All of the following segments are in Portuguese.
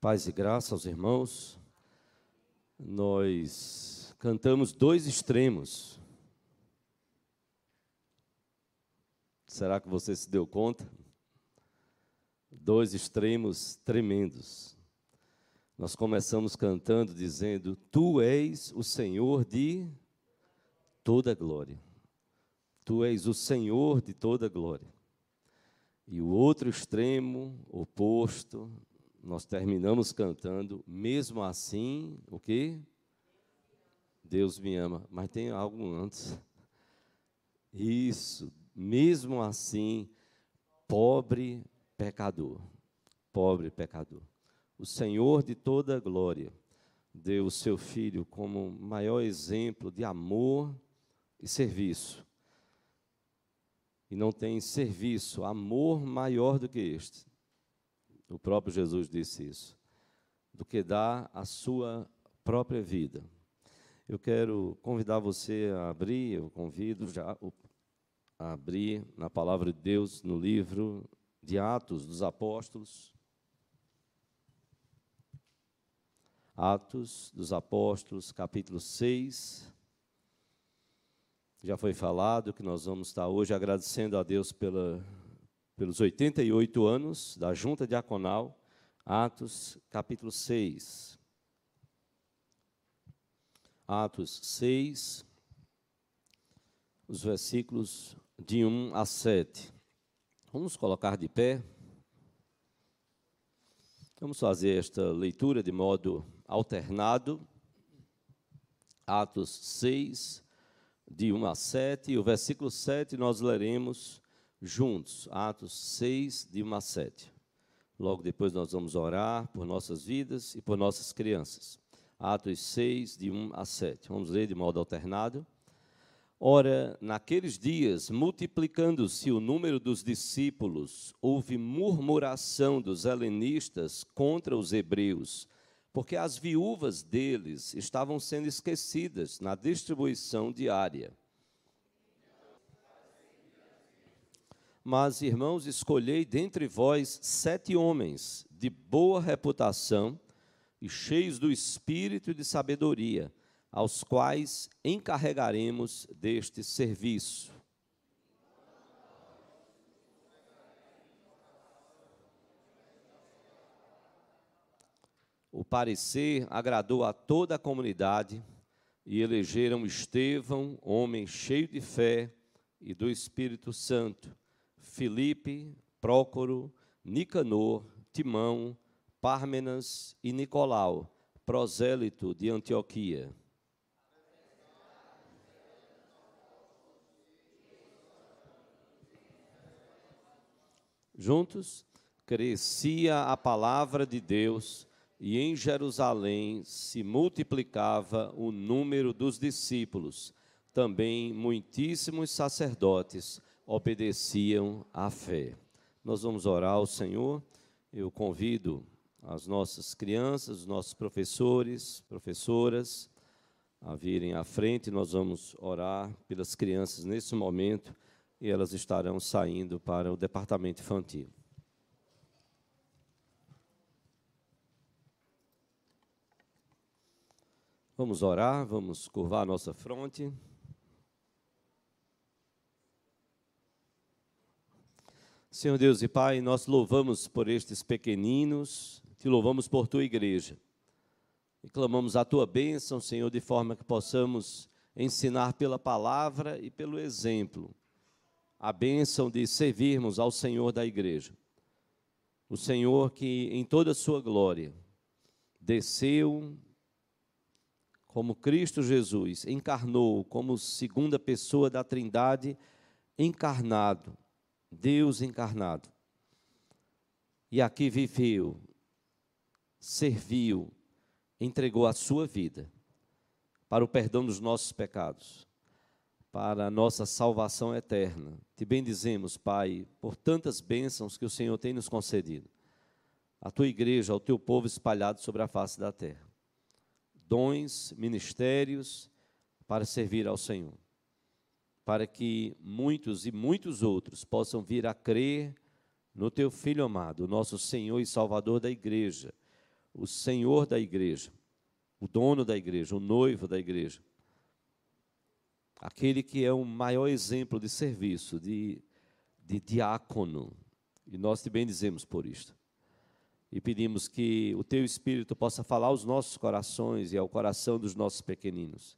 Paz e graça aos irmãos. Nós cantamos dois extremos. Será que você se deu conta? Dois extremos tremendos. Nós começamos cantando dizendo: Tu és o Senhor de toda glória. Tu és o Senhor de toda glória. E o outro extremo, oposto, nós terminamos cantando, mesmo assim, o que? Deus me ama. Mas tem algo antes. Isso, mesmo assim, pobre pecador. Pobre pecador. O Senhor de toda glória deu o seu filho como maior exemplo de amor e serviço. E não tem serviço, amor maior do que este. O próprio Jesus disse isso. Do que dar a sua própria vida. Eu quero convidar você a abrir, eu convido já a abrir na palavra de Deus no livro de Atos dos Apóstolos. Atos dos Apóstolos, capítulo 6. Já foi falado que nós vamos estar hoje agradecendo a Deus pela, pelos 88 anos da Junta Diaconal, Atos capítulo 6. Atos 6, os versículos de 1 a 7. Vamos colocar de pé. Vamos fazer esta leitura de modo alternado. Atos 6, de 1 a 7, e o versículo 7 nós leremos juntos, Atos 6, de 1 a 7. Logo depois nós vamos orar por nossas vidas e por nossas crianças. Atos 6, de 1 a 7. Vamos ler de modo alternado. Ora, naqueles dias, multiplicando-se o número dos discípulos, houve murmuração dos helenistas contra os hebreus porque as viúvas deles estavam sendo esquecidas na distribuição diária. Mas, irmãos, escolhei dentre vós sete homens de boa reputação e cheios do espírito e de sabedoria, aos quais encarregaremos deste serviço. O parecer agradou a toda a comunidade e elegeram Estevão, homem cheio de fé e do Espírito Santo, Filipe, Prócoro, Nicanor, Timão, Pármenas e Nicolau, prosélito de Antioquia. Juntos, crescia a palavra de Deus e em Jerusalém se multiplicava o número dos discípulos. Também muitíssimos sacerdotes obedeciam à fé. Nós vamos orar ao Senhor. Eu convido as nossas crianças, os nossos professores, professoras, a virem à frente. Nós vamos orar pelas crianças nesse momento e elas estarão saindo para o departamento infantil. Vamos orar, vamos curvar a nossa fronte. Senhor Deus e Pai, nós louvamos por estes pequeninos, te louvamos por tua igreja. E clamamos a tua bênção, Senhor, de forma que possamos ensinar pela palavra e pelo exemplo a bênção de servirmos ao Senhor da igreja. O Senhor que em toda a sua glória desceu como Cristo Jesus encarnou como segunda pessoa da Trindade, encarnado, Deus encarnado. E aqui viveu, serviu, entregou a sua vida para o perdão dos nossos pecados, para a nossa salvação eterna. Te bendizemos, Pai, por tantas bênçãos que o Senhor tem nos concedido. A tua igreja, ao teu povo espalhado sobre a face da terra dons, ministérios para servir ao Senhor. Para que muitos e muitos outros possam vir a crer no teu Filho amado, nosso Senhor e Salvador da igreja, o senhor da igreja, o dono da igreja, o noivo da igreja. Aquele que é o maior exemplo de serviço, de, de diácono. E nós te bendizemos por isto. E pedimos que o teu Espírito possa falar aos nossos corações e ao coração dos nossos pequeninos.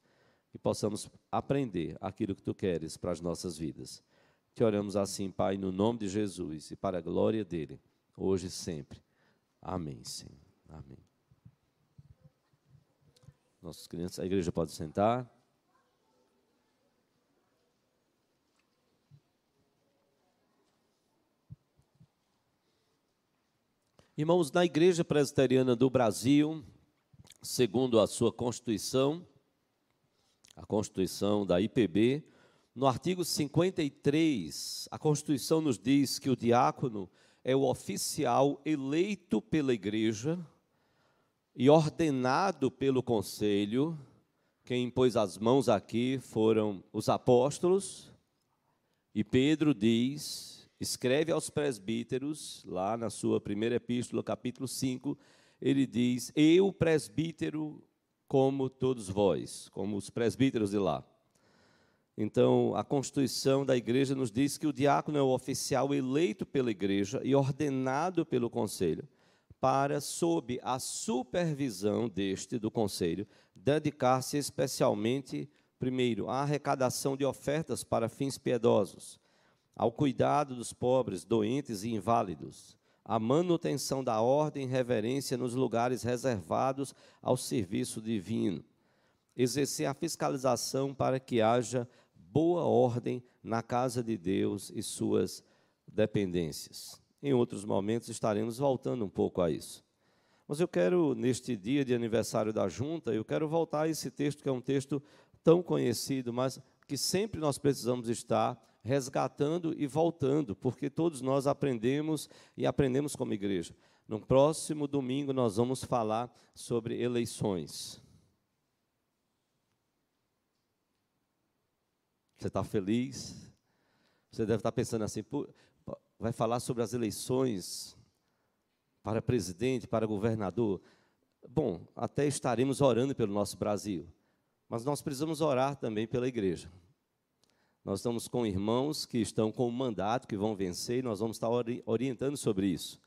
Que possamos aprender aquilo que tu queres para as nossas vidas. Te oramos assim, Pai, no nome de Jesus e para a glória dele, hoje e sempre. Amém, Senhor. Amém. Nossas crianças, a igreja pode sentar. Irmãos, na Igreja Presbiteriana do Brasil, segundo a sua Constituição, a Constituição da IPB, no artigo 53, a Constituição nos diz que o diácono é o oficial eleito pela igreja e ordenado pelo conselho. Quem pôs as mãos aqui foram os apóstolos. E Pedro diz, escreve aos presbíteros, lá na sua primeira epístola, capítulo 5, ele diz: Eu, presbítero, como todos vós, como os presbíteros de lá. Então, a Constituição da igreja nos diz que o diácono é o oficial eleito pela igreja e ordenado pelo conselho para, sob a supervisão deste, do conselho, dedicar-se especialmente, primeiro, à arrecadação de ofertas para fins piedosos, ao cuidado dos pobres, doentes e inválidos, à manutenção da ordem e reverência nos lugares reservados ao serviço divino, exercer a fiscalização para que haja boa ordem na casa de Deus e suas dependências. Em outros momentos estaremos voltando um pouco a isso. Mas eu quero, neste dia de aniversário da junta, eu quero voltar a esse texto, que é um texto tão conhecido, mas que sempre nós precisamos estar resgatando e voltando, porque todos nós aprendemos e aprendemos como igreja. No próximo domingo nós vamos falar sobre eleições. Você está feliz? Você deve estar pensando assim: vai falar sobre as eleições para presidente, para governador. Bom, até estaremos orando pelo nosso Brasil, mas nós precisamos orar também pela igreja. Nós estamos com irmãos que estão com o mandato, que vão vencer, e nós vamos estar orientando sobre isso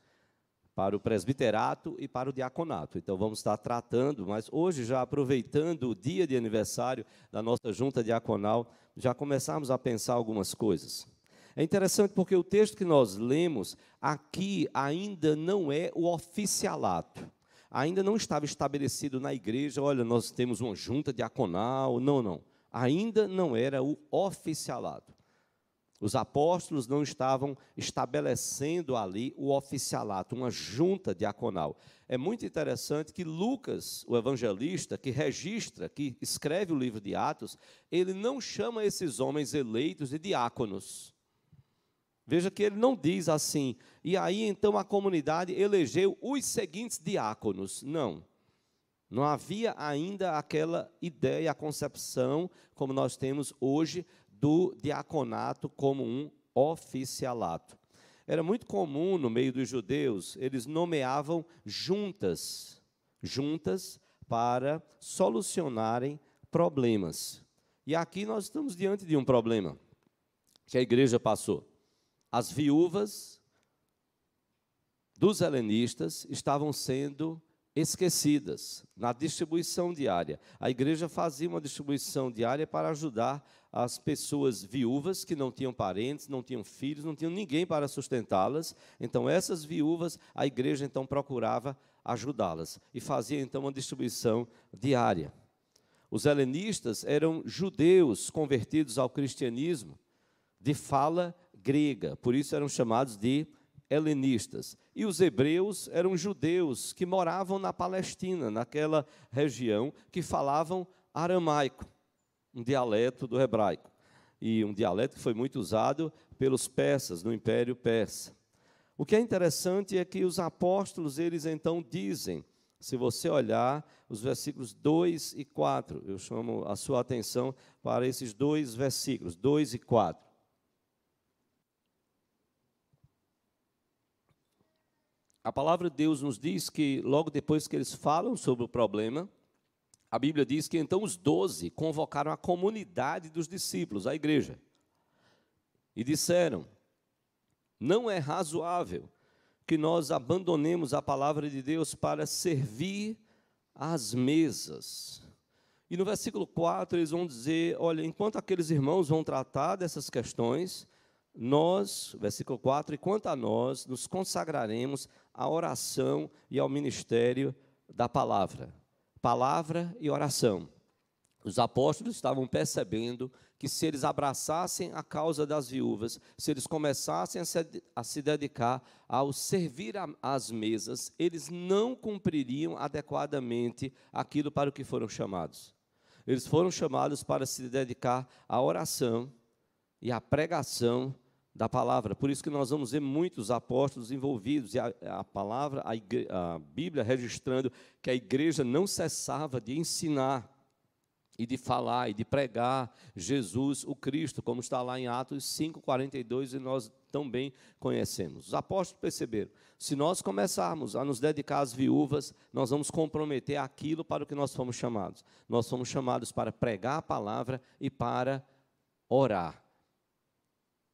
para o presbiterato e para o diaconato. Então vamos estar tratando, mas hoje já aproveitando o dia de aniversário da nossa junta diaconal, já começamos a pensar algumas coisas. É interessante porque o texto que nós lemos aqui ainda não é o oficialato. Ainda não estava estabelecido na igreja, olha, nós temos uma junta diaconal, não, não. Ainda não era o oficialato. Os apóstolos não estavam estabelecendo ali o oficialato, uma junta diaconal. É muito interessante que Lucas, o evangelista, que registra, que escreve o livro de Atos, ele não chama esses homens eleitos de diáconos. Veja que ele não diz assim, e aí então a comunidade elegeu os seguintes diáconos. Não. Não havia ainda aquela ideia, a concepção, como nós temos hoje, do diaconato como um oficialato. Era muito comum no meio dos judeus, eles nomeavam juntas, juntas para solucionarem problemas. E aqui nós estamos diante de um problema que a igreja passou. As viúvas dos helenistas estavam sendo esquecidas na distribuição diária. A igreja fazia uma distribuição diária para ajudar as pessoas viúvas que não tinham parentes, não tinham filhos, não tinham ninguém para sustentá-las. Então essas viúvas, a igreja então procurava ajudá-las e fazia então uma distribuição diária. Os helenistas eram judeus convertidos ao cristianismo de fala grega, por isso eram chamados de helenistas. E os hebreus eram judeus que moravam na Palestina, naquela região, que falavam aramaico, um dialeto do hebraico. E um dialeto que foi muito usado pelos persas, no Império Persa. O que é interessante é que os apóstolos, eles então dizem, se você olhar os versículos 2 e 4, eu chamo a sua atenção para esses dois versículos, 2 e 4. A palavra de Deus nos diz que logo depois que eles falam sobre o problema, a Bíblia diz que então os doze convocaram a comunidade dos discípulos, a igreja, e disseram: Não é razoável que nós abandonemos a palavra de Deus para servir às mesas. E no versículo 4 eles vão dizer: Olha, enquanto aqueles irmãos vão tratar dessas questões, nós, versículo 4, e quanto a nós, nos consagraremos à oração e ao ministério da palavra. Palavra e oração. Os apóstolos estavam percebendo que se eles abraçassem a causa das viúvas, se eles começassem a se, a se dedicar ao servir às mesas, eles não cumpririam adequadamente aquilo para o que foram chamados. Eles foram chamados para se dedicar à oração e à pregação da palavra. Por isso que nós vamos ver muitos apóstolos envolvidos, e a, a palavra, a, a Bíblia registrando que a igreja não cessava de ensinar e de falar e de pregar Jesus, o Cristo, como está lá em Atos 5:42 e nós também conhecemos. Os apóstolos perceberam, se nós começarmos a nos dedicar às viúvas, nós vamos comprometer aquilo para o que nós fomos chamados. Nós fomos chamados para pregar a palavra e para orar.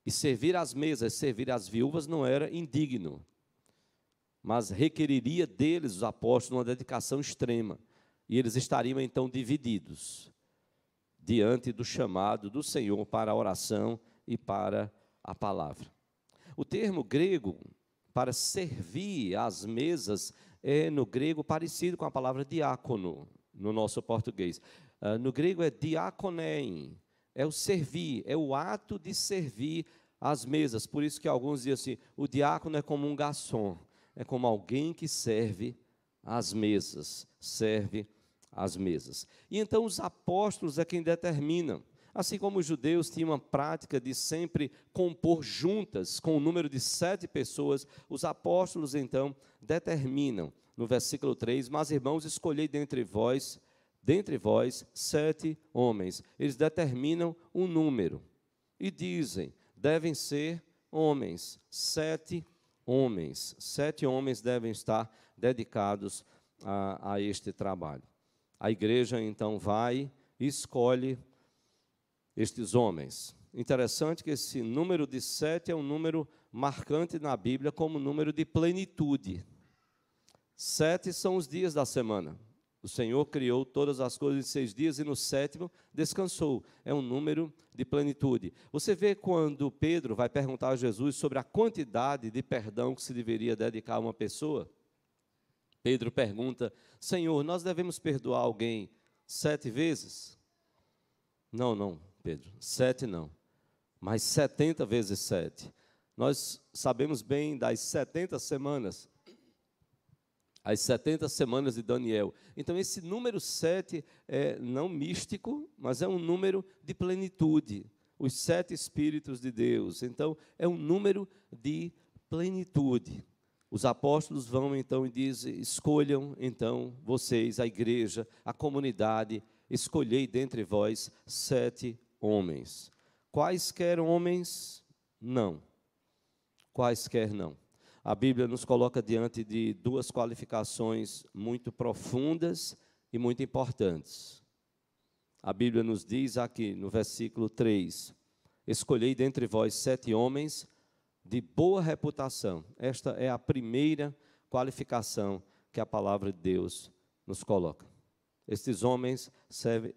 E servir às mesas, servir às viúvas não era indigno, mas requeriria deles, os apóstolos, uma dedicação extrema. E eles estariam então divididos diante do chamado do Senhor para a oração e para a palavra. O termo grego para servir às mesas é no grego parecido com a palavra diácono no nosso português. Uh, no grego é diakonein, é o servir, é o ato de servir às mesas. Por isso que alguns dizem assim: o diácono é como um garçom, é como alguém que serve às mesas, serve às mesas. E então os apóstolos é quem determinam. Assim como os judeus tinham uma prática de sempre compor juntas, com o um número de sete pessoas, os apóstolos então determinam, no versículo 3, Mas irmãos, escolhei dentre vós dentre vós sete homens. Eles determinam um número e dizem: devem ser homens, sete homens. Sete homens devem estar dedicados a, a este trabalho. A igreja então vai e escolhe estes homens. Interessante que esse número de sete é um número marcante na Bíblia como número de plenitude. Sete são os dias da semana. O Senhor criou todas as coisas em seis dias e no sétimo descansou. É um número de plenitude. Você vê quando Pedro vai perguntar a Jesus sobre a quantidade de perdão que se deveria dedicar a uma pessoa. Pedro pergunta: Senhor, nós devemos perdoar alguém sete vezes? Não, não, Pedro, sete não, mas setenta vezes sete. Nós sabemos bem das setenta semanas as 70 semanas de Daniel. Então, esse número 7 é não místico, mas é um número de plenitude. Os sete Espíritos de Deus. Então, é um número de plenitude. Os apóstolos vão então e dizem: escolham então vocês, a igreja, a comunidade, escolhei dentre vós sete homens. Quaisquer homens? Não. Quaisquer não a Bíblia nos coloca diante de duas qualificações muito profundas e muito importantes. A Bíblia nos diz aqui no versículo 3: Escolhei dentre vós sete homens de boa reputação. Esta é a primeira qualificação que a palavra de Deus nos coloca. Estes homens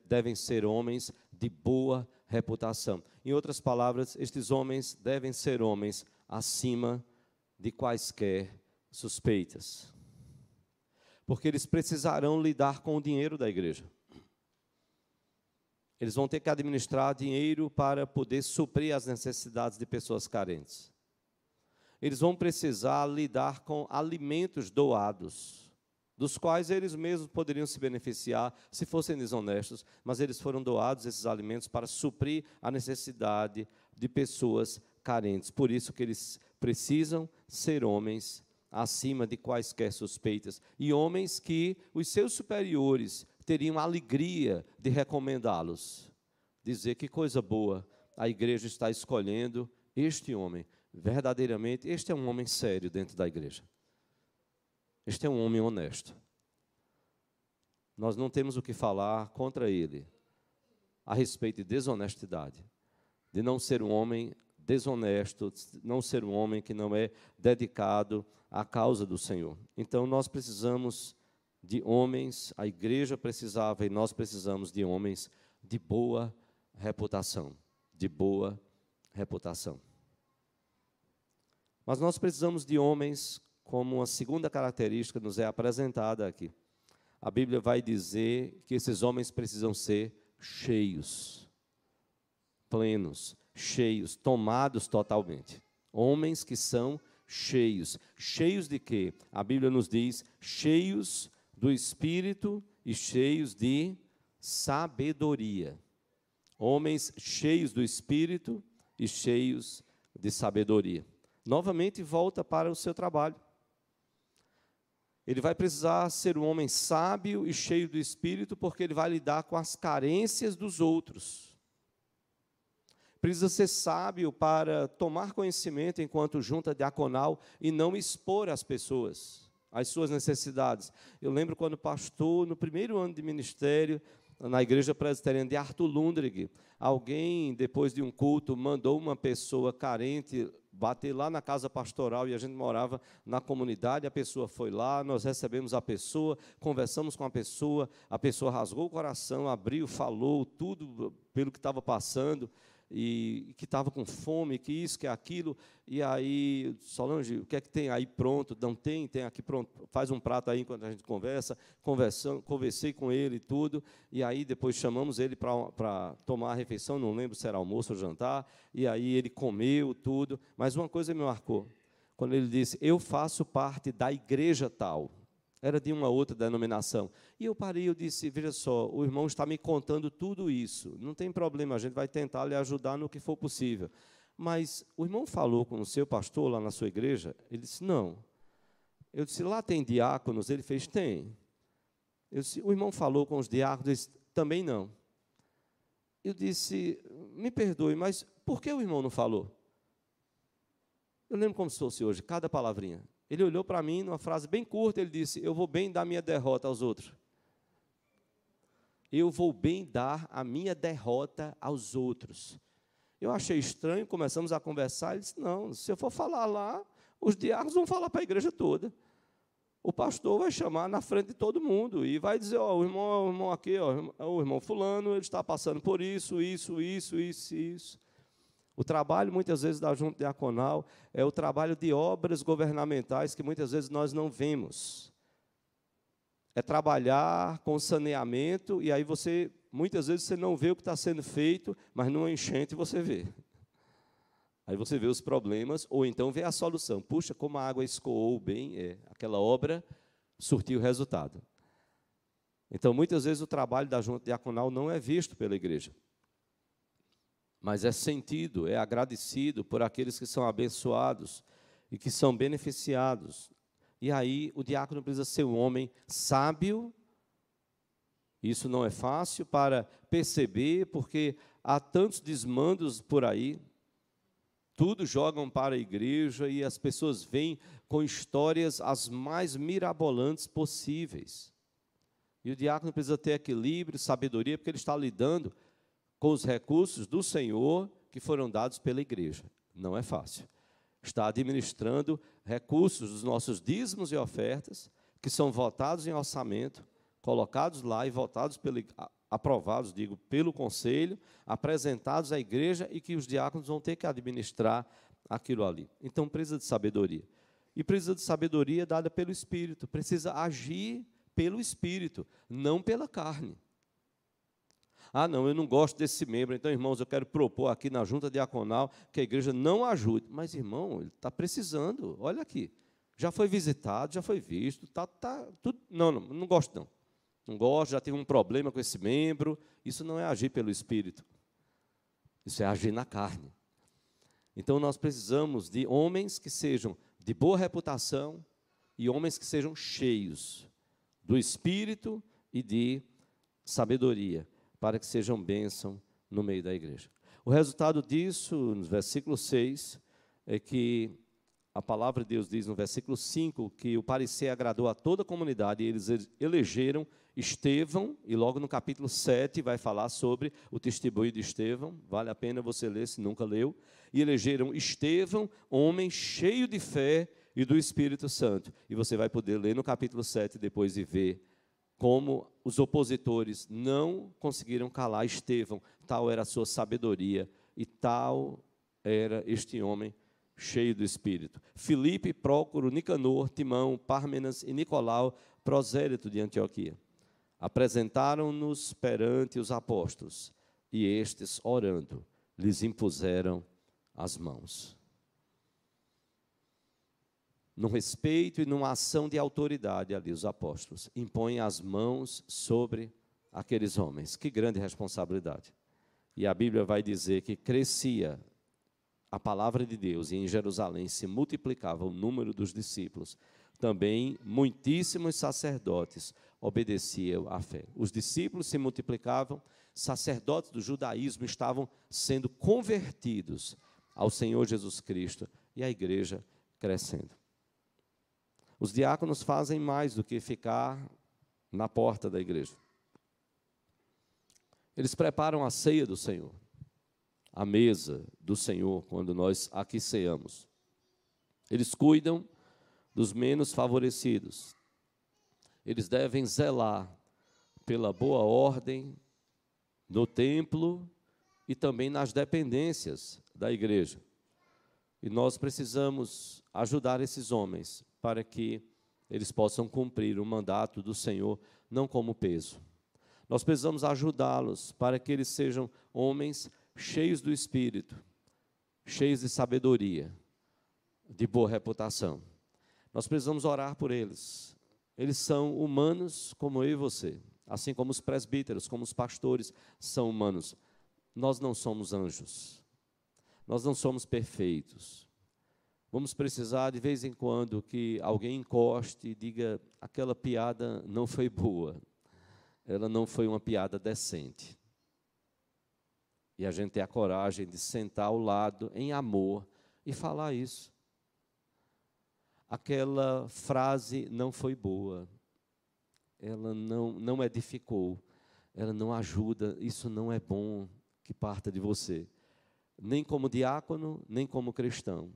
devem ser homens de boa reputação. Em outras palavras, estes homens devem ser homens acima de quaisquer suspeitas. Porque eles precisarão lidar com o dinheiro da igreja. Eles vão ter que administrar dinheiro para poder suprir as necessidades de pessoas carentes. Eles vão precisar lidar com alimentos doados, dos quais eles mesmos poderiam se beneficiar se fossem desonestos, mas eles foram doados esses alimentos para suprir a necessidade de pessoas carentes. Por isso que eles precisam ser homens acima de quaisquer suspeitas e homens que os seus superiores teriam alegria de recomendá-los. Dizer que coisa boa, a igreja está escolhendo este homem. Verdadeiramente, este é um homem sério dentro da igreja. Este é um homem honesto. Nós não temos o que falar contra ele a respeito de desonestidade, de não ser um homem desonesto, não ser um homem que não é dedicado à causa do Senhor. Então nós precisamos de homens, a igreja precisava e nós precisamos de homens de boa reputação, de boa reputação. Mas nós precisamos de homens, como uma segunda característica nos é apresentada aqui. A Bíblia vai dizer que esses homens precisam ser cheios, plenos, cheios, tomados totalmente. Homens que são cheios. Cheios de quê? A Bíblia nos diz: cheios do Espírito e cheios de sabedoria. Homens cheios do Espírito e cheios de sabedoria. Novamente volta para o seu trabalho. Ele vai precisar ser um homem sábio e cheio do Espírito, porque ele vai lidar com as carências dos outros precisa ser sábio para tomar conhecimento enquanto junta diaconal e não expor as pessoas, as suas necessidades. Eu lembro quando pastor, no primeiro ano de ministério, na igreja presbiteriana de Arthur Lundrig, alguém, depois de um culto, mandou uma pessoa carente bater lá na casa pastoral e a gente morava na comunidade, a pessoa foi lá, nós recebemos a pessoa, conversamos com a pessoa, a pessoa rasgou o coração, abriu, falou tudo pelo que estava passando, e que estava com fome, que isso, que aquilo, e aí, Solange, o que é que tem aí pronto? Não tem, tem aqui pronto, faz um prato aí enquanto a gente conversa, conversando, conversei com ele e tudo, e aí depois chamamos ele para tomar a refeição, não lembro se era almoço ou jantar, e aí ele comeu tudo, mas uma coisa me marcou, quando ele disse, eu faço parte da igreja tal, era de uma outra denominação. E eu parei, eu disse, veja só, o irmão está me contando tudo isso. Não tem problema, a gente vai tentar lhe ajudar no que for possível. Mas o irmão falou com o seu pastor lá na sua igreja? Ele disse, não. Eu disse, lá tem diáconos? Ele fez, tem. Eu disse, o irmão falou com os diáconos? Ele disse, também não. Eu disse, me perdoe, mas por que o irmão não falou? Eu lembro como se fosse hoje, cada palavrinha. Ele olhou para mim, numa frase bem curta, ele disse: Eu vou bem dar minha derrota aos outros. Eu vou bem dar a minha derrota aos outros. Eu achei estranho, começamos a conversar. Ele disse: Não, se eu for falar lá, os diáconos vão falar para a igreja toda. O pastor vai chamar na frente de todo mundo e vai dizer: Ó, o irmão, o irmão aqui, ó, o irmão Fulano, ele está passando por isso, isso, isso, isso, isso. O trabalho, muitas vezes, da junta diaconal é o trabalho de obras governamentais que muitas vezes nós não vemos. É trabalhar com saneamento, e aí você, muitas vezes, você não vê o que está sendo feito, mas numa enchente você vê. Aí você vê os problemas, ou então vê a solução. Puxa, como a água escoou bem, é, aquela obra surtiu resultado. Então, muitas vezes, o trabalho da junta diaconal não é visto pela igreja mas é sentido, é agradecido por aqueles que são abençoados e que são beneficiados. E aí o diácono precisa ser um homem sábio. Isso não é fácil para perceber, porque há tantos desmandos por aí. Tudo jogam para a igreja e as pessoas vêm com histórias as mais mirabolantes possíveis. E o diácono precisa ter equilíbrio, sabedoria, porque ele está lidando com os recursos do Senhor que foram dados pela igreja. Não é fácil. Está administrando recursos dos nossos dízimos e ofertas, que são votados em orçamento, colocados lá e votados pelo, aprovados, digo, pelo conselho, apresentados à igreja e que os diáconos vão ter que administrar aquilo ali. Então precisa de sabedoria. E precisa de sabedoria dada pelo Espírito, precisa agir pelo Espírito, não pela carne. Ah, não, eu não gosto desse membro, então, irmãos, eu quero propor aqui na junta diaconal que a igreja não ajude. Mas, irmão, ele está precisando, olha aqui. Já foi visitado, já foi visto, tá, tá, tudo. Não, não, não gosto, não. Não gosto, já tive um problema com esse membro. Isso não é agir pelo Espírito. Isso é agir na carne. Então, nós precisamos de homens que sejam de boa reputação e homens que sejam cheios do Espírito e de sabedoria para que sejam bênção no meio da igreja. O resultado disso, no versículo 6, é que a palavra de Deus diz no versículo 5 que o parecer agradou a toda a comunidade e eles elegeram Estevão, e logo no capítulo 7 vai falar sobre o testemunho de Estevão, vale a pena você ler se nunca leu. E elegeram Estevão, homem cheio de fé e do Espírito Santo. E você vai poder ler no capítulo 7 depois e ver como os opositores não conseguiram calar Estevão, tal era a sua sabedoria e tal era este homem cheio do Espírito. Filipe, Prócoro, Nicanor, Timão, Pármenas e Nicolau, prosélito de Antioquia. Apresentaram-nos perante os apóstolos, e estes, orando, lhes impuseram as mãos. No respeito e numa ação de autoridade ali, os apóstolos impõem as mãos sobre aqueles homens. Que grande responsabilidade. E a Bíblia vai dizer que crescia a palavra de Deus e em Jerusalém se multiplicava o número dos discípulos. Também muitíssimos sacerdotes obedeciam à fé. Os discípulos se multiplicavam, sacerdotes do judaísmo estavam sendo convertidos ao Senhor Jesus Cristo e a igreja crescendo. Os diáconos fazem mais do que ficar na porta da igreja. Eles preparam a ceia do Senhor, a mesa do Senhor, quando nós aqui ceamos. Eles cuidam dos menos favorecidos, eles devem zelar pela boa ordem no templo e também nas dependências da igreja. E nós precisamos ajudar esses homens para que eles possam cumprir o mandato do Senhor, não como peso. Nós precisamos ajudá-los para que eles sejam homens cheios do espírito, cheios de sabedoria, de boa reputação. Nós precisamos orar por eles, eles são humanos como eu e você, assim como os presbíteros, como os pastores são humanos. Nós não somos anjos. Nós não somos perfeitos. Vamos precisar de vez em quando que alguém encoste e diga aquela piada não foi boa. Ela não foi uma piada decente. E a gente tem a coragem de sentar ao lado em amor e falar isso aquela frase não foi boa, ela não, não edificou, ela não ajuda, isso não é bom que parta de você, nem como diácono, nem como cristão.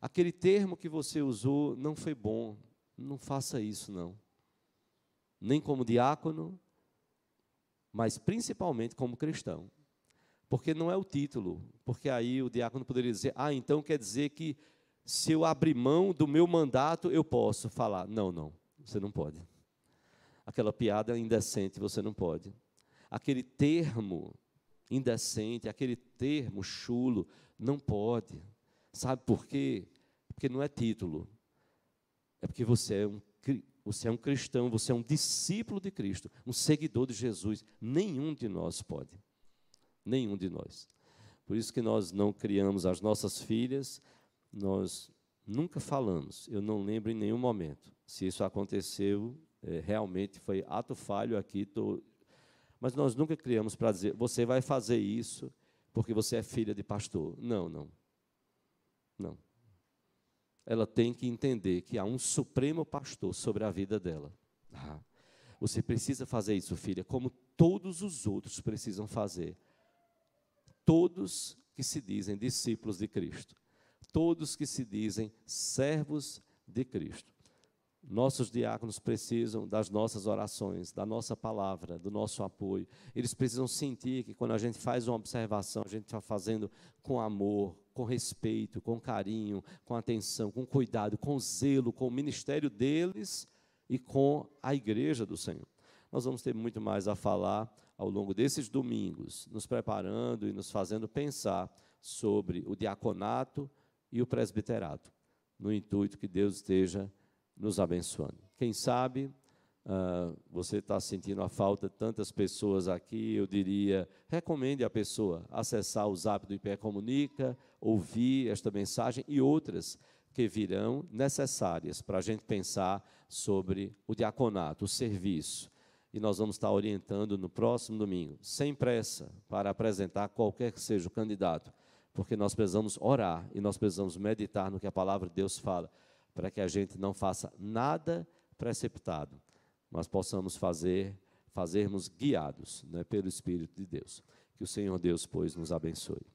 Aquele termo que você usou não foi bom, não faça isso, não. Nem como diácono, mas principalmente como cristão. Porque não é o título, porque aí o diácono poderia dizer: ah, então quer dizer que se eu abrir mão do meu mandato, eu posso falar. Não, não, você não pode. Aquela piada indecente, você não pode. Aquele termo indecente, aquele termo chulo, não pode. Sabe por quê? Porque não é título. É porque você é um, você é um cristão, você é um discípulo de Cristo, um seguidor de Jesus. Nenhum de nós pode. Nenhum de nós. Por isso que nós não criamos as nossas filhas nós nunca falamos, eu não lembro em nenhum momento. Se isso aconteceu, é, realmente foi ato falho aqui, tô... mas nós nunca criamos para dizer, você vai fazer isso porque você é filha de pastor. Não, não. Não. Ela tem que entender que há um supremo pastor sobre a vida dela. Ah, você precisa fazer isso, filha, como todos os outros precisam fazer. Todos que se dizem discípulos de Cristo todos que se dizem servos de Cristo. Nossos diáconos precisam das nossas orações, da nossa palavra, do nosso apoio. Eles precisam sentir que quando a gente faz uma observação, a gente está fazendo com amor, com respeito, com carinho, com atenção, com cuidado, com zelo, com o ministério deles e com a igreja do Senhor. Nós vamos ter muito mais a falar ao longo desses domingos, nos preparando e nos fazendo pensar sobre o diaconato e o presbiterato, no intuito que Deus esteja nos abençoando. Quem sabe uh, você está sentindo a falta de tantas pessoas aqui, eu diria, recomende a pessoa acessar o zap do IP Comunica, ouvir esta mensagem e outras que virão necessárias para a gente pensar sobre o diaconato, o serviço. E nós vamos estar orientando no próximo domingo, sem pressa, para apresentar qualquer que seja o candidato porque nós precisamos orar e nós precisamos meditar no que a palavra de Deus fala, para que a gente não faça nada preceptado, mas possamos fazer, fazermos guiados né, pelo Espírito de Deus. Que o Senhor Deus, pois, nos abençoe.